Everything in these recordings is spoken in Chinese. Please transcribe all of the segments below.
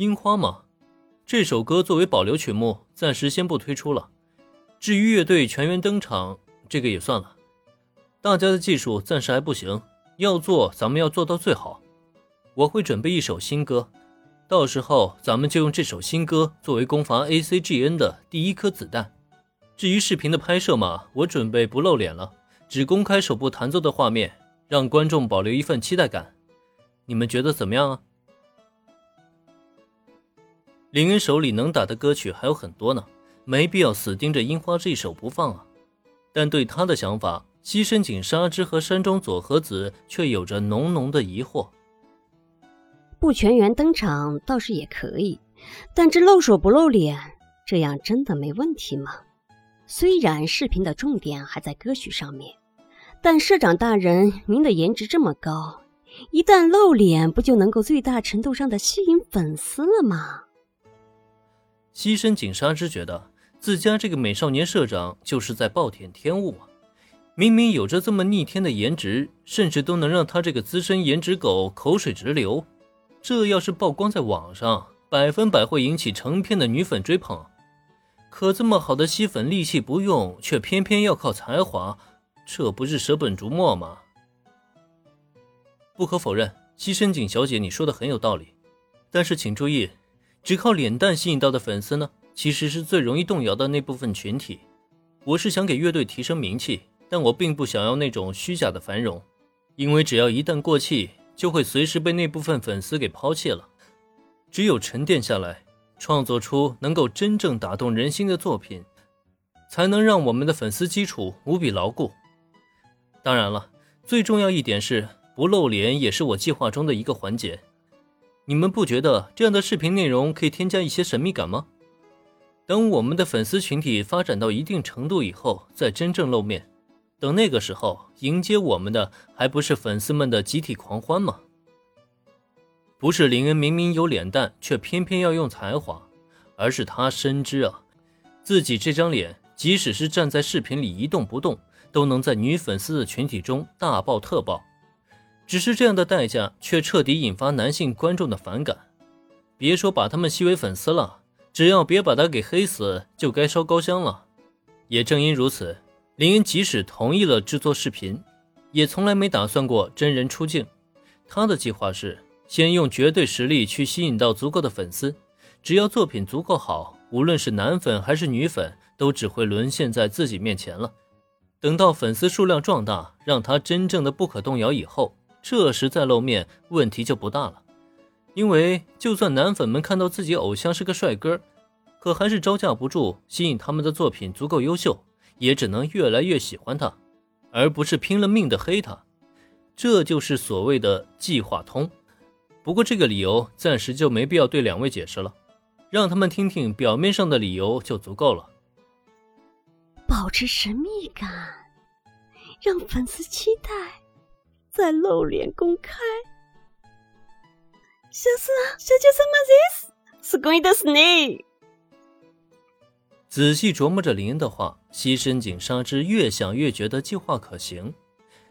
樱花吗，这首歌作为保留曲目，暂时先不推出了。至于乐队全员登场，这个也算了。大家的技术暂时还不行，要做咱们要做到最好。我会准备一首新歌，到时候咱们就用这首新歌作为攻伐 ACGN 的第一颗子弹。至于视频的拍摄嘛，我准备不露脸了，只公开手部弹奏的画面，让观众保留一份期待感。你们觉得怎么样啊？林恩手里能打的歌曲还有很多呢，没必要死盯着樱花这一首不放啊。但对他的想法，西深井纱织和山中佐和子却有着浓浓的疑惑。不全员登场倒是也可以，但这露手不露脸，这样真的没问题吗？虽然视频的重点还在歌曲上面，但社长大人，您的颜值这么高，一旦露脸，不就能够最大程度上的吸引粉丝了吗？西深井纱织觉得自家这个美少年社长就是在暴殄天物啊！明明有着这么逆天的颜值，甚至都能让他这个资深颜值狗口水直流。这要是曝光在网上，百分百会引起成片的女粉追捧。可这么好的吸粉利器不用，却偏偏要靠才华，这不是舍本逐末吗？不可否认，西深井小姐你说的很有道理，但是请注意。只靠脸蛋吸引到的粉丝呢，其实是最容易动摇的那部分群体。我是想给乐队提升名气，但我并不想要那种虚假的繁荣，因为只要一旦过气，就会随时被那部分粉丝给抛弃了。只有沉淀下来，创作出能够真正打动人心的作品，才能让我们的粉丝基础无比牢固。当然了，最重要一点是不露脸，也是我计划中的一个环节。你们不觉得这样的视频内容可以添加一些神秘感吗？等我们的粉丝群体发展到一定程度以后，再真正露面，等那个时候迎接我们的还不是粉丝们的集体狂欢吗？不是林恩明明有脸蛋，却偏偏要用才华，而是他深知啊，自己这张脸，即使是站在视频里一动不动，都能在女粉丝的群体中大爆特爆。只是这样的代价，却彻底引发男性观众的反感。别说把他们吸为粉丝了，只要别把他给黑死，就该烧高香了。也正因如此，林恩即使同意了制作视频，也从来没打算过真人出镜。他的计划是先用绝对实力去吸引到足够的粉丝，只要作品足够好，无论是男粉还是女粉，都只会沦陷在自己面前了。等到粉丝数量壮大，让他真正的不可动摇以后。这时再露面，问题就不大了，因为就算男粉们看到自己偶像是个帅哥，可还是招架不住吸引他们的作品足够优秀，也只能越来越喜欢他，而不是拼了命的黑他。这就是所谓的计划通。不过这个理由暂时就没必要对两位解释了，让他们听听表面上的理由就足够了。保持神秘感，让粉丝期待。再露脸公开，小四小姐什么意思？是故意的，是你。仔细琢磨着林恩的话，西深井纱织越想越觉得计划可行，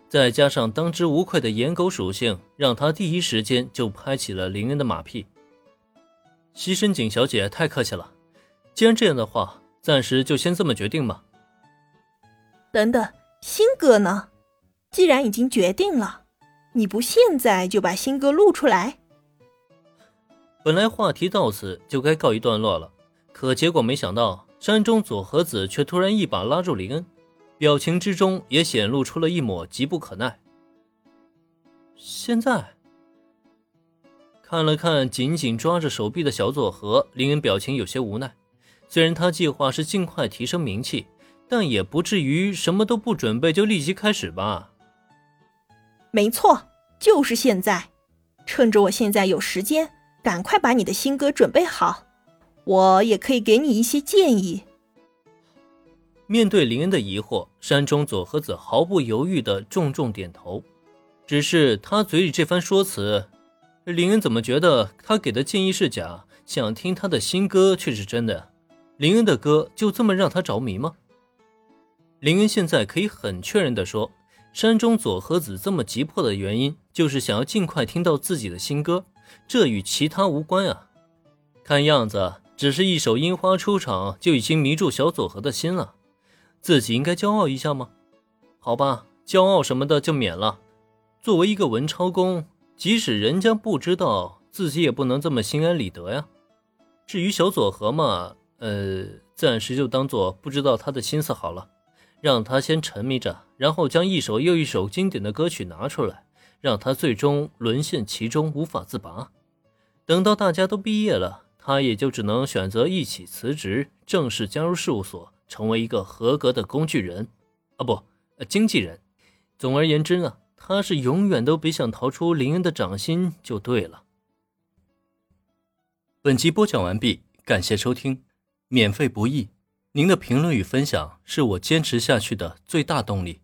再加上当之无愧的颜狗属性，让他第一时间就拍起了林恩的马屁。西深井小姐太客气了，既然这样的话，暂时就先这么决定吧。等等，新哥呢？既然已经决定了，你不现在就把新歌录出来？本来话题到此就该告一段落了，可结果没想到山中佐和子却突然一把拉住林恩，表情之中也显露出了一抹急不可耐。现在看了看紧紧抓着手臂的小佐和，林恩表情有些无奈。虽然他计划是尽快提升名气，但也不至于什么都不准备就立即开始吧。没错，就是现在，趁着我现在有时间，赶快把你的新歌准备好。我也可以给你一些建议。面对林恩的疑惑，山中佐和子毫不犹豫的重重点头。只是他嘴里这番说辞，林恩怎么觉得他给的建议是假，想听他的新歌却是真的？林恩的歌就这么让他着迷吗？林恩现在可以很确认的说。山中佐和子这么急迫的原因，就是想要尽快听到自己的新歌，这与其他无关啊。看样子，只是一首樱花出场就已经迷住小佐和的心了。自己应该骄傲一下吗？好吧，骄傲什么的就免了。作为一个文超公，即使人家不知道，自己也不能这么心安理得呀。至于小佐和嘛，呃，暂时就当做不知道他的心思好了，让他先沉迷着，然后将一首又一首经典的歌曲拿出来，让他最终沦陷其中，无法自拔。等到大家都毕业了，他也就只能选择一起辞职，正式加入事务所，成为一个合格的工具人，啊不，经纪人。总而言之呢。他是永远都别想逃出林恩的掌心，就对了。本集播讲完毕，感谢收听，免费不易，您的评论与分享是我坚持下去的最大动力。